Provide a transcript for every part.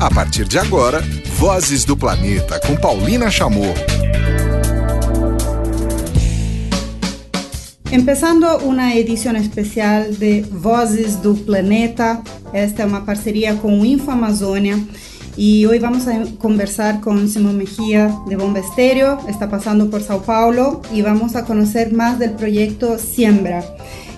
A partir de agora, Vozes do Planeta com Paulina Chamorro. Empezando una edición especial de Vozes do Planeta. Esta es una parcería con Info Amazonia. Y hoy vamos a conversar con Simón Mejía de Bomba Estéreo. Está pasando por Sao Paulo y vamos a conocer más del proyecto Siembra.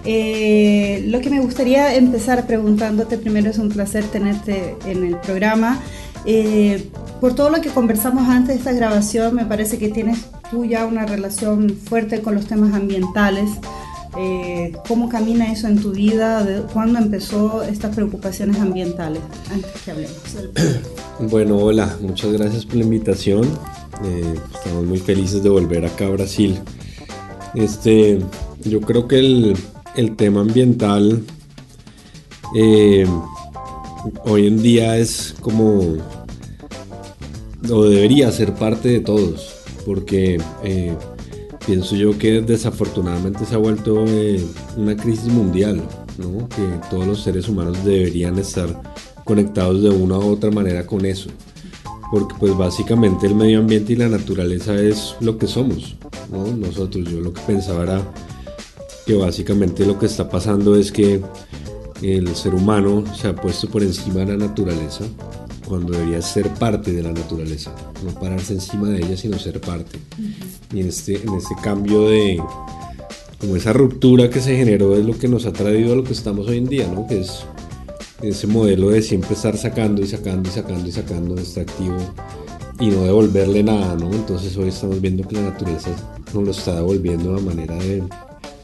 Eh, lo que me gustaría empezar preguntándote primero es un placer tenerte en el programa. Eh, por todo lo que conversamos antes de esta grabación, me parece que tienes tú ya una relación fuerte con los temas ambientales. Eh, ¿Cómo camina eso en tu vida? ¿De ¿Cuándo empezó estas preocupaciones ambientales? Antes que hablemos. Bueno, hola, muchas gracias por la invitación. Eh, estamos muy felices de volver acá a Brasil. Este, yo creo que el, el tema ambiental eh, hoy en día es como o debería ser parte de todos, porque eh, pienso yo que desafortunadamente se ha vuelto eh, una crisis mundial, ¿no? que todos los seres humanos deberían estar conectados de una u otra manera con eso, porque pues básicamente el medio ambiente y la naturaleza es lo que somos, ¿no? nosotros, yo lo que pensaba era que básicamente lo que está pasando es que el ser humano se ha puesto por encima de la naturaleza cuando debería ser parte de la naturaleza, no pararse encima de ella, sino ser parte. Y en este, en este cambio de, como esa ruptura que se generó es lo que nos ha traído a lo que estamos hoy en día, ¿no? Que es ese modelo de siempre estar sacando y sacando y sacando y sacando extractivo y no devolverle nada, ¿no? Entonces hoy estamos viendo que la naturaleza nos lo está devolviendo a manera de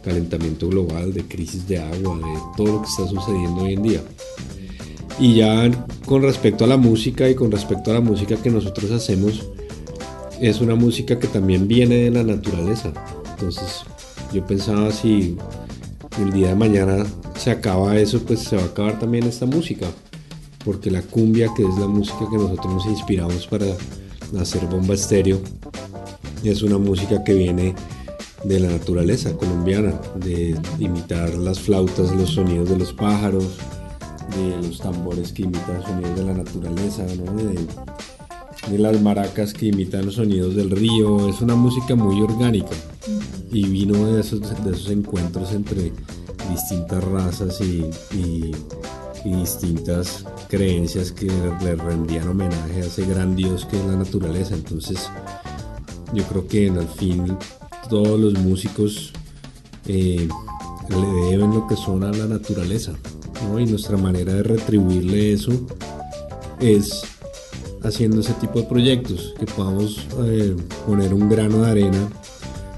calentamiento global, de crisis de agua, de todo lo que está sucediendo hoy en día. Y ya con respecto a la música y con respecto a la música que nosotros hacemos, es una música que también viene de la naturaleza. Entonces yo pensaba si el día de mañana se acaba eso, pues se va a acabar también esta música. Porque la cumbia, que es la música que nosotros nos inspiramos para hacer bomba estéreo, es una música que viene de la naturaleza colombiana, de imitar las flautas, los sonidos de los pájaros, de los tambores que imitan sonidos de la naturaleza, de, las maracas que imitan los sonidos del río. Es una música muy orgánica y vino de esos, de esos encuentros entre distintas razas y, distintas creencias que le rendían homenaje a ese gran Dios que es la naturaleza. Entonces, yo creo que en el fin todos los músicos eh, le deben lo que son a la naturaleza. Y nuestra manera de retribuirle eso es haciendo ese tipo de proyectos, que podamos eh, poner un grano de arena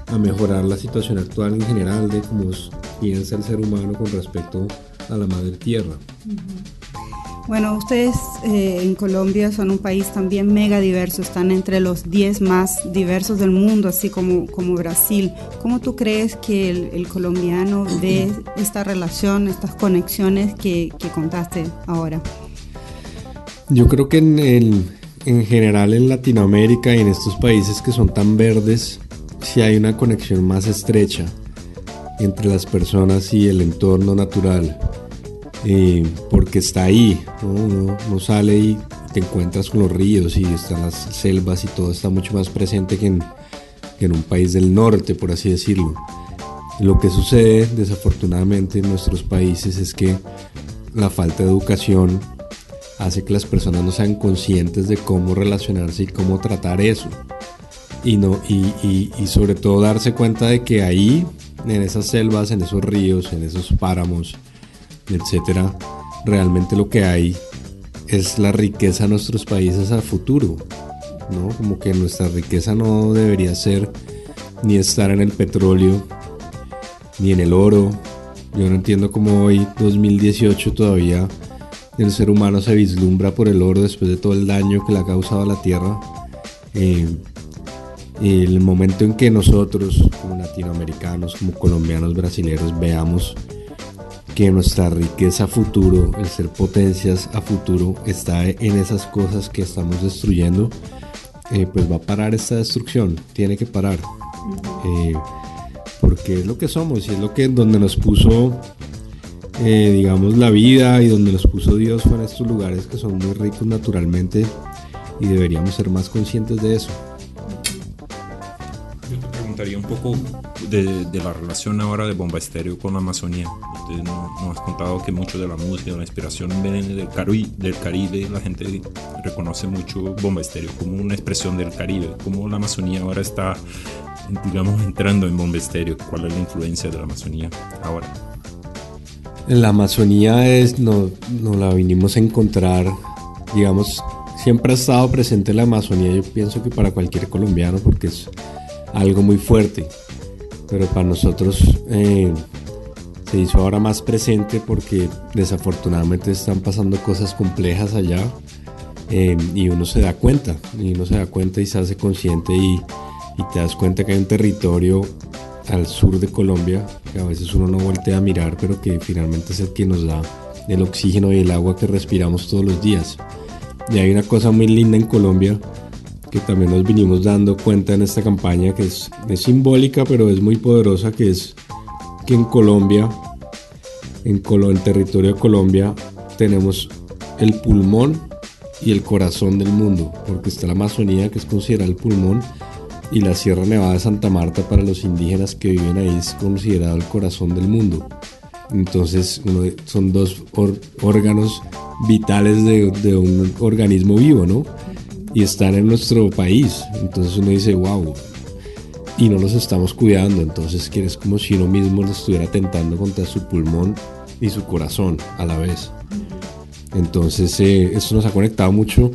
a mejorar la situación actual en general de cómo piensa el ser humano con respecto a la madre tierra. Bueno, ustedes eh, en Colombia son un país también mega diverso, están entre los 10 más diversos del mundo, así como, como Brasil. ¿Cómo tú crees que el, colombiano ve esta relación, estas conexiones que, contaste ahora? Yo creo que en, en general en Latinoamérica y en estos países que son tan verdes, sí hay una conexión más estrecha entre las personas y el entorno natural eh, porque está ahí, ¿no? Uno, sale y te encuentras con los ríos y están las selvas y todo está mucho más presente que en, en un país del norte, por así decirlo. Lo que sucede desafortunadamente en nuestros países es que la falta de educación hace que las personas no sean conscientes de cómo relacionarse y cómo tratar eso. Y, no, y, y, y, sobre todo darse cuenta de que ahí, en esas selvas, en esos ríos, en esos páramos, etcétera, realmente lo que hay es la riqueza de nuestros países a futuro, ¿no? Como que nuestra riqueza no debería ser ni estar en el petróleo, ni en el oro. Yo no entiendo cómo hoy, 2018, todavía el ser humano se vislumbra por el oro después de todo el daño que le ha causado a la tierra. Eh, el momento en que nosotros, como latinoamericanos, como colombianos, brasileños, veamos que nuestra riqueza a futuro, el ser potencias a futuro, está en esas cosas que estamos destruyendo, eh, pues va a parar esta destrucción, tiene que parar. Eh, porque es lo que somos y es lo que donde nos puso eh, digamos, la vida y donde los puso Dios fueron estos lugares que son muy ricos naturalmente y deberíamos ser más conscientes de eso. Yo te preguntaría un poco de, la relación ahora de Bomba Estéreo con la Amazonía. Usted nos, ha contado que mucho de la música, la inspiración viene del, Caribe, del Caribe. La gente reconoce mucho Bomba Estéreo como una expresión del Caribe. Cómo la Amazonía ahora está, digamos, entrando en Bomba Estéreo. ¿Cuál es la influencia de la Amazonía ahora? La Amazonía es, no, no la vinimos a encontrar, digamos, siempre ha estado presente la Amazonía, yo pienso que para cualquier colombiano, porque es algo muy fuerte, pero para nosotros eh, se hizo ahora más presente porque desafortunadamente están pasando cosas complejas allá eh, y uno se da cuenta, y uno se da cuenta y se hace consciente y, y te das cuenta que hay un territorio al sur de Colombia, que a veces uno no voltea a mirar, pero que finalmente es el que nos da el oxígeno y el agua que respiramos todos los días. Y hay una cosa muy linda en Colombia que también nos vinimos dando cuenta en esta campaña, que es, es simbólica, pero es muy poderosa, que es que en Colombia, en el territorio de Colombia, tenemos el pulmón y el corazón del mundo, porque está la Amazonía, que es considerada el pulmón, y la Sierra Nevada de Santa Marta para los indígenas que viven ahí es considerado el corazón del mundo. Entonces son dos órganos vitales de, un organismo vivo, ¿no? Y están en nuestro país. Entonces uno dice, wow, y no nos estamos cuidando. Entonces es como si uno mismo le estuviera tentando contra su pulmón y su corazón a la vez. Entonces eh, esto nos ha conectado mucho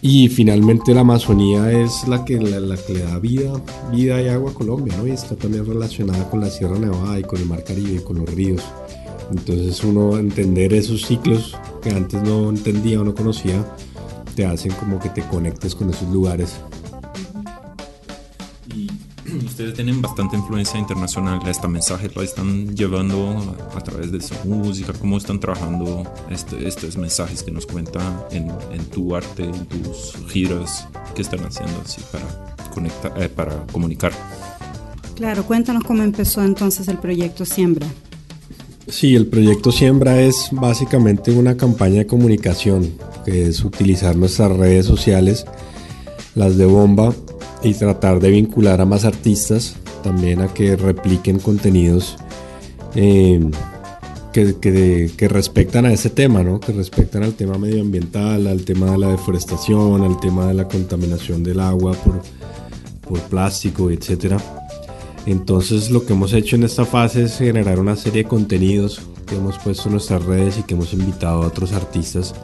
y finalmente la Amazonía es la que, la, que le da vida, vida y agua a Colombia, ¿no? Y está también relacionada con la Sierra Nevada y con el Mar Caribe y con los ríos. Entonces uno entender esos ciclos que antes no entendía o no conocía, te hacen como que te conectes con esos lugares ustedes tienen bastante influencia internacional. Este mensaje lo están llevando a, través de su música. ¿Cómo están trabajando este, estos mensajes que nos cuentan en, tu arte, en tus giras? ¿Qué están haciendo así para, conectar, eh, para comunicar? Claro, cuéntanos cómo empezó entonces el proyecto Siembra. Sí, el proyecto Siembra es básicamente una campaña de comunicación, que es utilizar nuestras redes sociales, las de Bomba, y tratar de vincular a más artistas también a que repliquen contenidos eh, que, que, que, respectan a ese tema, ¿no? que respectan al tema medioambiental, al tema de la deforestación, al tema de la contaminación del agua por, por plástico, etc. Entonces lo que hemos hecho en esta fase es generar una serie de contenidos que hemos puesto en nuestras redes y que hemos invitado a otros artistas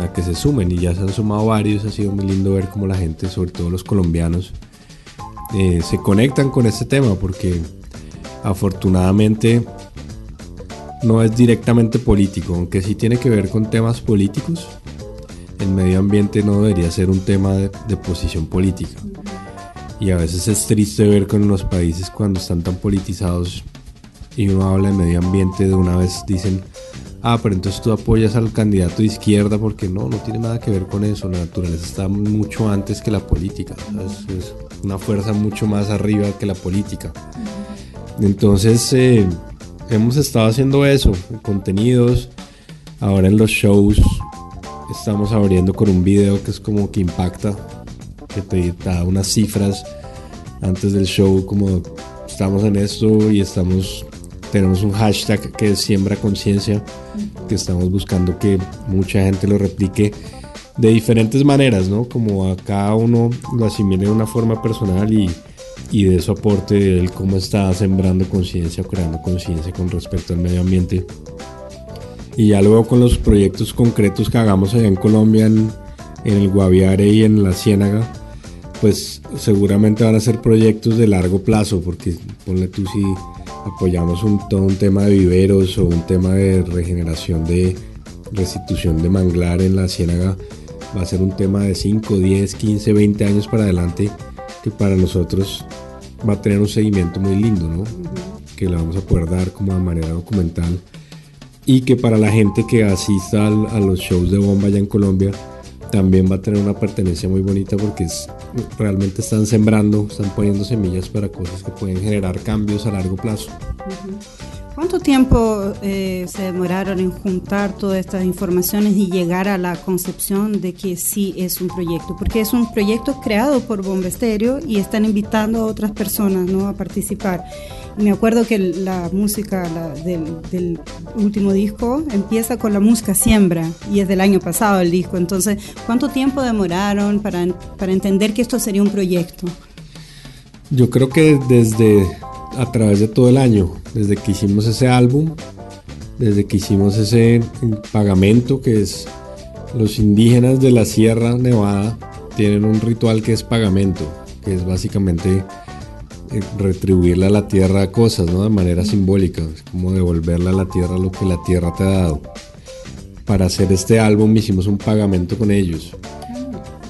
a que se sumen y ya se han sumado varios, ha sido muy lindo ver cómo la gente, sobre todo los colombianos, eh, se conectan con este tema porque afortunadamente no es directamente político, aunque sí tiene que ver con temas políticos. El medio ambiente no debería ser un tema de, de posición política. Y a veces es triste ver con los países cuando están tan politizados y uno habla de medio ambiente, de una vez dicen, ah, pero entonces tú apoyas al candidato de izquierda porque no, no tiene nada que ver con eso. La naturaleza está mucho antes que la política. Es, una fuerza mucho más arriba que la política. Entonces, eh, hemos estado haciendo eso, contenidos. Ahora en los shows estamos abriendo con un video que es como que impacta, que te da unas cifras antes del show, como estamos en esto y estamos tenemos un hashtag que es Siembra Conciencia, que estamos buscando que mucha gente lo replique de diferentes maneras, ¿no? Como a cada uno lo asimile de una forma personal y, y de eso aporte de él cómo está sembrando conciencia o creando conciencia con respecto al medio ambiente. Y ya luego con los proyectos concretos que hagamos allá en Colombia, en, en el Guaviare y en la Ciénaga, pues seguramente van a ser proyectos de largo plazo, porque ponle tú si apoyamos un, todo un tema de viveros o un tema de regeneración de restitución de manglar en la ciénaga, va a ser un tema de 5, 10, 15, 20 años para adelante que para nosotros va a tener un seguimiento muy lindo, ¿no? Que le vamos a poder dar como de manera documental y que para la gente que asista a los shows de bomba allá en Colombia también va a tener una pertenencia muy bonita porque es, realmente están sembrando, están poniendo semillas para cosas que pueden generar cambios a largo plazo. ¿Cuánto tiempo eh, se demoraron en juntar todas estas informaciones y llegar a la concepción de que sí es un proyecto? Porque es un proyecto creado por Bombesterio y están invitando a otras personas ¿no? a participar. Me acuerdo que la música del, último disco empieza con la música Siembra y es del año pasado el disco. Entonces, ¿cuánto tiempo demoraron para, para entender que esto sería un proyecto? Yo creo que desde a través de todo el año, desde que hicimos ese álbum, desde que hicimos ese pagamento que es los indígenas de la Sierra Nevada tienen un ritual que es pagamento, que es básicamente retribuirle a la tierra cosas, ¿no? De manera simbólica, es como devolverle a la tierra lo que la tierra te ha dado. Para hacer este álbum hicimos un pagamento con ellos.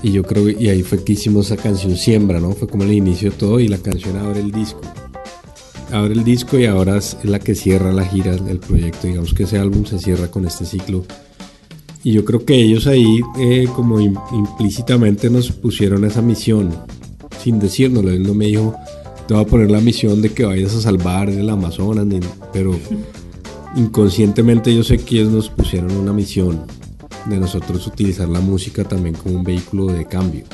Y yo creo, y ahí fue que hicimos esa canción Siembra, ¿no? Fue como el inicio de todo y la canción abre el disco abre el disco y ahora es la que cierra la gira del proyecto. Digamos que ese álbum se cierra con este ciclo. Y yo creo que ellos ahí eh, como implícitamente nos pusieron esa misión, sin decírnoslo. Él no me dijo, te voy a poner la misión de que vayas a salvar el Amazonas, pero inconscientemente yo sé que ellos nos pusieron una misión de nosotros utilizar la música también como un vehículo de cambio,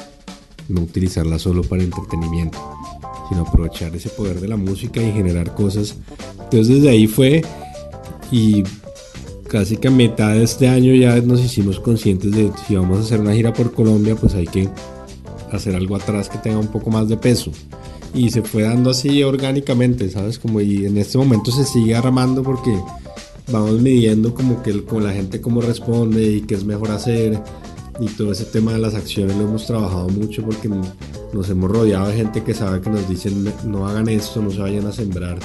no utilizarla solo para entretenimiento sino aprovechar ese poder de la música y generar cosas. Entonces desde ahí fue y casi que a mitad de este año ya nos hicimos conscientes de si vamos a hacer una gira por Colombia, pues hay que hacer algo atrás que tenga un poco más de peso. Y se fue dando así orgánicamente, ¿sabes? Como y en este momento se sigue armando porque vamos midiendo como que con la gente cómo responde y qué es mejor hacer y todo ese tema de las acciones lo hemos trabajado mucho porque nos hemos rodeado de gente que sabe que nos dicen no hagan esto, no se vayan a sembrar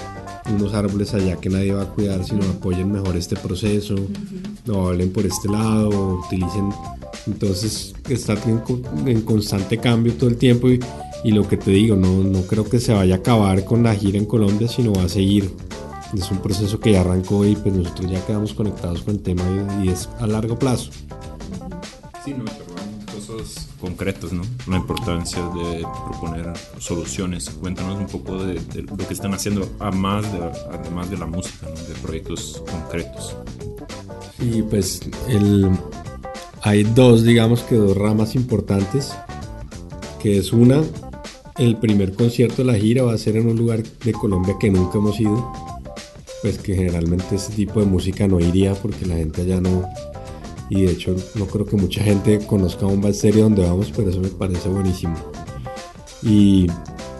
unos árboles allá que nadie va a cuidar, sino apoyen mejor este proceso, no hablen por este lado, utilicen. Entonces está en, constante cambio todo el tiempo y, y, lo que te digo, no, no creo que se vaya a acabar con la gira en Colombia, sino va a seguir. Es un proceso que ya arrancó y pues nosotros ya quedamos conectados con el tema y, es a largo plazo. Sí, no, cosas concretas, ¿no? La importancia de proponer soluciones. Cuéntanos un poco de, lo que están haciendo, además de, además de la música, ¿no? De proyectos concretos. Y pues el, hay dos, digamos que dos ramas importantes, que es una, el primer concierto de la gira va a ser en un lugar de Colombia que nunca hemos ido, pues que generalmente ese tipo de música no iría porque la gente allá no, y de hecho no creo que mucha gente conozca un serie donde vamos, pero eso me parece buenísimo. Y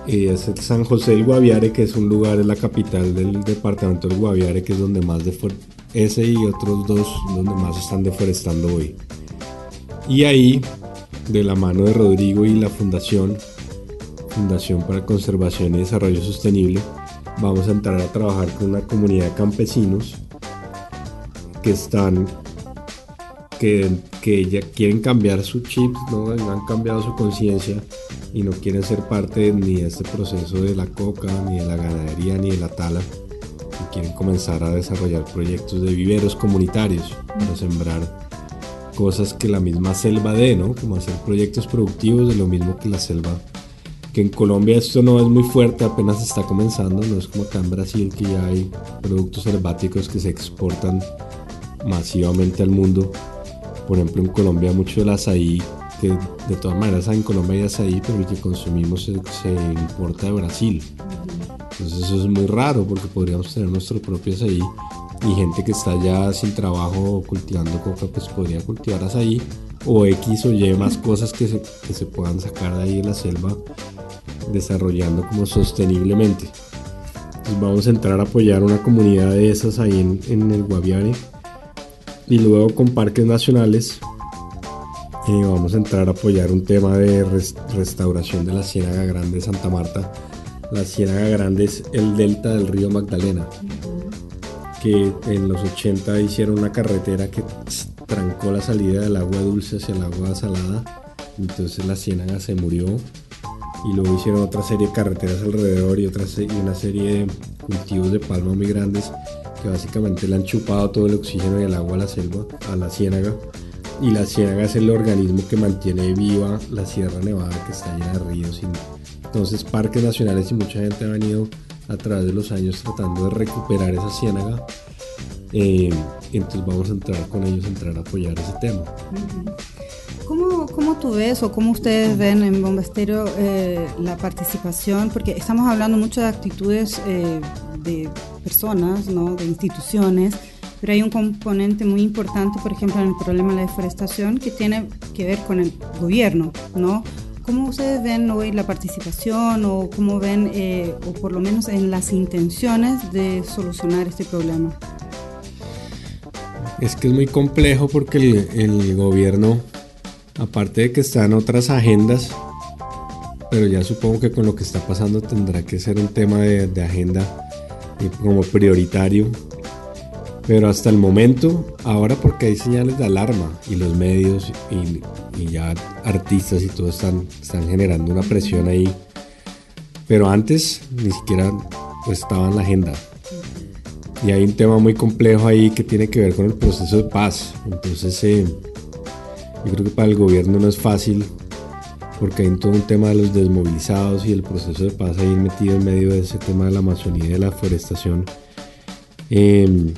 es el San José del Guaviare, que es un lugar en la capital del departamento del Guaviare, que es donde más ese y otros dos donde más están deforestando hoy. Y ahí, de la mano de Rodrigo y la fundación, Fundación para Conservación y Desarrollo Sostenible, vamos a entrar a trabajar con una comunidad de campesinos que están que, que ya quieren cambiar su chip, ¿no? han cambiado su conciencia y no quieren ser parte ni de este proceso de la coca, ni de la ganadería, ni de la tala. Quieren comenzar a desarrollar proyectos de viveros comunitarios para sembrar cosas que la misma selva dé, ¿no? Como hacer proyectos productivos de lo mismo que la selva. Que en Colombia esto no es muy fuerte, apenas está comenzando, no es como acá en Brasil que ya hay productos selváticos que se exportan masivamente al mundo por ejemplo, en Colombia mucho el azaí, que de todas maneras en Colombia hay azaí, pero el que consumimos se, importa de Brasil. Entonces eso es muy raro porque podríamos tener nuestro propio azaí y gente que está ya sin trabajo cultivando coca pues podría cultivar azaí o X o Y más cosas que se, que se puedan sacar de ahí en la selva desarrollando como sosteniblemente. Entonces vamos a entrar a apoyar una comunidad de esas ahí en, en el Guaviare y luego con parques nacionales eh, vamos a entrar a apoyar un tema de restauración de la Ciénaga Grande de Santa Marta. La Ciénaga Grande es el delta del río Magdalena, que en los 80 hicieron una carretera que trancó la salida del agua dulce hacia el agua salada. Entonces la ciénaga se murió y luego hicieron otra serie de carreteras alrededor y, otra, y una serie de cultivos de palma muy grandes que básicamente le han chupado todo el oxígeno y el agua a la selva, a la ciénaga. Y la ciénaga es el organismo que mantiene viva la Sierra Nevada que está llena de ríos. Entonces parques nacionales y mucha gente ha venido a través de los años tratando de recuperar esa ciénaga. Eh, entonces vamos a entrar con ellos, a entrar a apoyar ese tema. ¿Cómo, ¿Cómo, tú ves o cómo ustedes ven en Bombestero eh, la participación? Porque estamos hablando mucho de actitudes eh, de personas, ¿no? de instituciones, pero hay un componente muy importante, por ejemplo, en el problema de la deforestación, que tiene que ver con el gobierno, ¿no? ¿Cómo ustedes ven hoy la participación o cómo ven, eh, o por lo menos en las intenciones de solucionar este problema? Es que es muy complejo porque el, gobierno, aparte de que está en otras agendas, pero ya supongo que con lo que está pasando tendrá que ser un tema de, de agenda eh, como prioritario. Pero hasta el momento, ahora porque hay señales de alarma y los medios y, ya artistas y todo están, están generando una presión ahí. Pero antes ni siquiera estaba en la agenda. Y hay un tema muy complejo ahí que tiene que ver con el proceso de paz. Entonces, eh, yo creo que para el gobierno no es fácil porque hay todo un tema de los desmovilizados y el proceso de paz ahí metido en medio de ese tema de la Amazonía y de la forestación. Eh,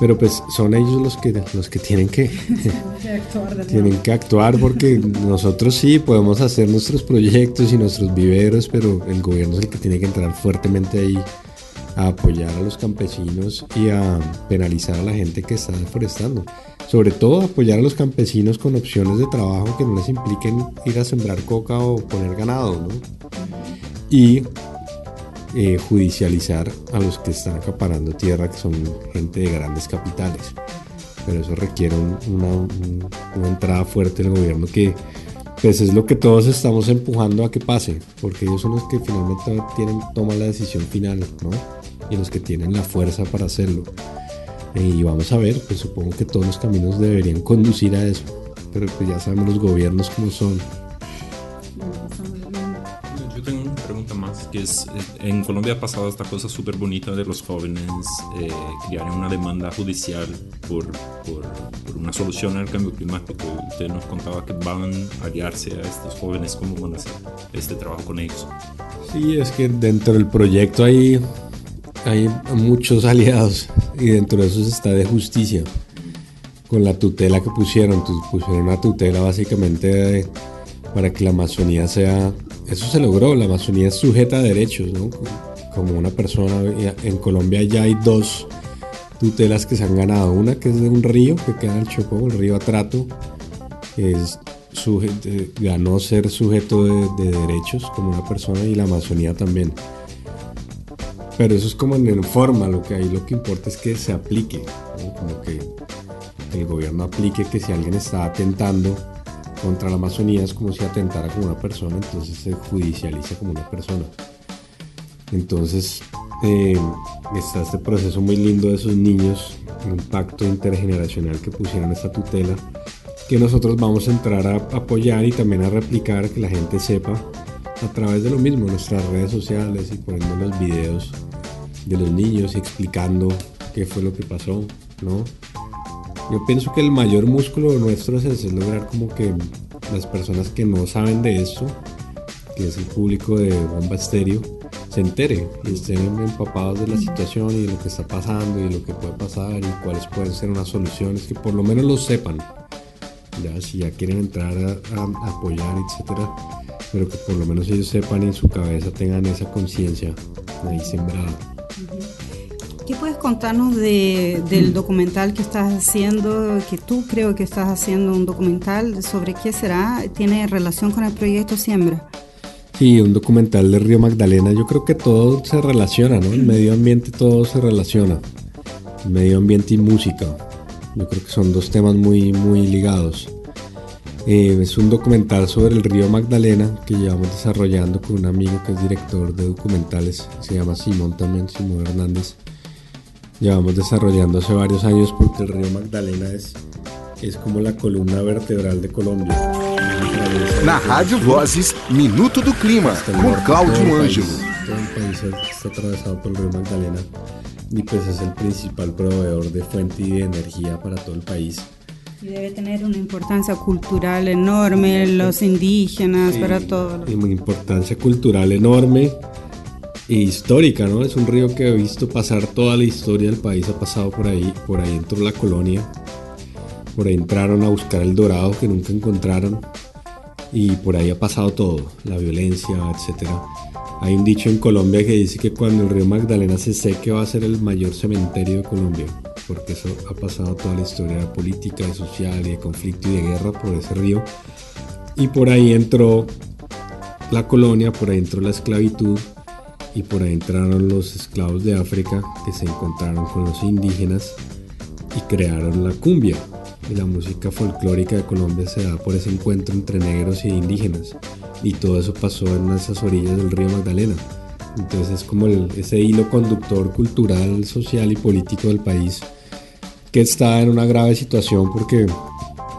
pero pues son ellos los que, los que tienen que, tienen que actuar porque nosotros sí podemos hacer nuestros proyectos y nuestros viveros, pero el gobierno es el que tiene que entrar fuertemente ahí a apoyar a los campesinos y a penalizar a la gente que está deforestando. Sobre todo apoyar a los campesinos con opciones de trabajo que no les impliquen ir a sembrar coca o poner ganado, ¿no? Y eh, judicializar a los que están acaparando tierra, que son gente de grandes capitales. Pero eso requiere un, una, entrada fuerte del gobierno que pues es lo que todos estamos empujando a que pase, porque ellos son los que finalmente tienen, toman la decisión final, ¿no? Y los que tienen la fuerza para hacerlo. Y vamos a ver, pues supongo que todos los caminos deberían conducir a eso, pero pues ya sabemos los gobiernos cómo son. Que es, en Colombia ha pasado esta cosa súper bonita de los jóvenes eh, crear una demanda judicial por, por, por, una solución al cambio climático. Usted nos contaba que van a aliarse a estos jóvenes, ¿cómo van a hacer este trabajo con ellos? Sí, es que dentro del proyecto hay, hay muchos aliados y dentro de esos está de justicia. Con la tutela que pusieron, pusieron una tutela básicamente de, para que la Amazonía sea eso se logró, la Amazonía es sujeta a derechos, ¿no? Como una persona, en Colombia ya hay dos tutelas que se han ganado, una que es de un río que queda en el Chocó, el río Atrato, ganó ser sujeto de, de, derechos como una persona y la Amazonía también. Pero eso es como en forma, lo que ahí lo que importa es que se aplique, como que el gobierno aplique que si alguien está atentando contra la Amazonía es como si atentara como una persona, entonces se judicializa como una persona. Entonces eh, está este proceso muy lindo de esos niños, un pacto intergeneracional que pusieron esta tutela, que nosotros vamos a entrar a apoyar y también a replicar, que la gente sepa a través de lo mismo, nuestras redes sociales y poniendo los videos de los niños y explicando qué fue lo que pasó, ¿no? Yo pienso que el mayor músculo nuestro es, lograr como que las personas que no saben de esto, que es el público de Bomba Estéreo, se entere y estén empapados de la situación y de lo que está pasando y de lo que puede pasar y cuáles pueden ser unas soluciones, que por lo menos lo sepan. Ya, si ya quieren entrar a, a apoyar, etcétera, pero que por lo menos ellos sepan y en su cabeza tengan esa conciencia ahí sembrada. ¿Qué puedes contarnos de, del documental que estás haciendo, que tú creo que estás haciendo un documental, sobre qué será? ¿Tiene relación con el proyecto Siembra? Sí, un documental de Río Magdalena. Yo creo que todo se relaciona, ¿no? El medio ambiente todo se relaciona. El medio ambiente y música. Yo creo que son dos temas muy, muy ligados. Eh, es un documental sobre el río Magdalena que llevamos desarrollando con un amigo que es director de documentales, se llama Simón también, Simón Hernández llevamos desarrollando hace varios años porque el río Magdalena es, es como la columna vertebral de Colombia. Na Rádio Vozes, Minuto do Clima, com Cláudio Ângelo. Todo el país está atravesado por el río Magdalena y pues es el principal proveedor de fuente y de energía para todo el país. Y debe tener una importancia cultural enorme, los indígenas, Sí, para todo. y Una importancia cultural enorme histórica, ¿no? Es un río que he visto pasar toda la historia del país, ha pasado por ahí, por ahí entró la colonia, por ahí entraron a buscar el dorado que nunca encontraron y por ahí ha pasado todo, la violencia, etcétera. Hay un dicho en Colombia que dice que cuando el río Magdalena se seque va a ser el mayor cementerio de Colombia, porque eso ha pasado toda la historia política, social y de conflicto y de guerra por ese río. Y por ahí entró la colonia, por ahí entró la esclavitud y por ahí entraron los esclavos de África que se encontraron con los indígenas y crearon la cumbia. Y la música folclórica de Colombia se da por ese encuentro entre negros y indígenas. Y todo eso pasó en esas orillas del río Magdalena. Entonces es como ese hilo conductor cultural, social y político del país que está en una grave situación porque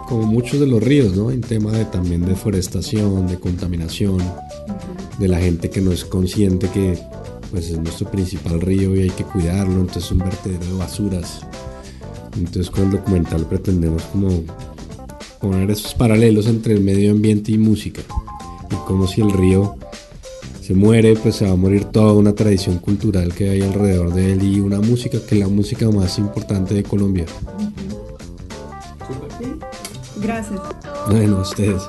como muchos de los ríos, ¿no? En tema de también deforestación, de contaminación, de la gente que no es consciente que pues es nuestro principal río y hay que cuidarlo, entonces es un vertedero de basuras. Entonces con el documental pretendemos como poner esos paralelos entre el medio ambiente y música. Y como si el río se muere, pues se va a morir toda una tradición cultural que hay alrededor de él y una música que es la música más importante de Colombia. Gracias. Bueno, ustedes.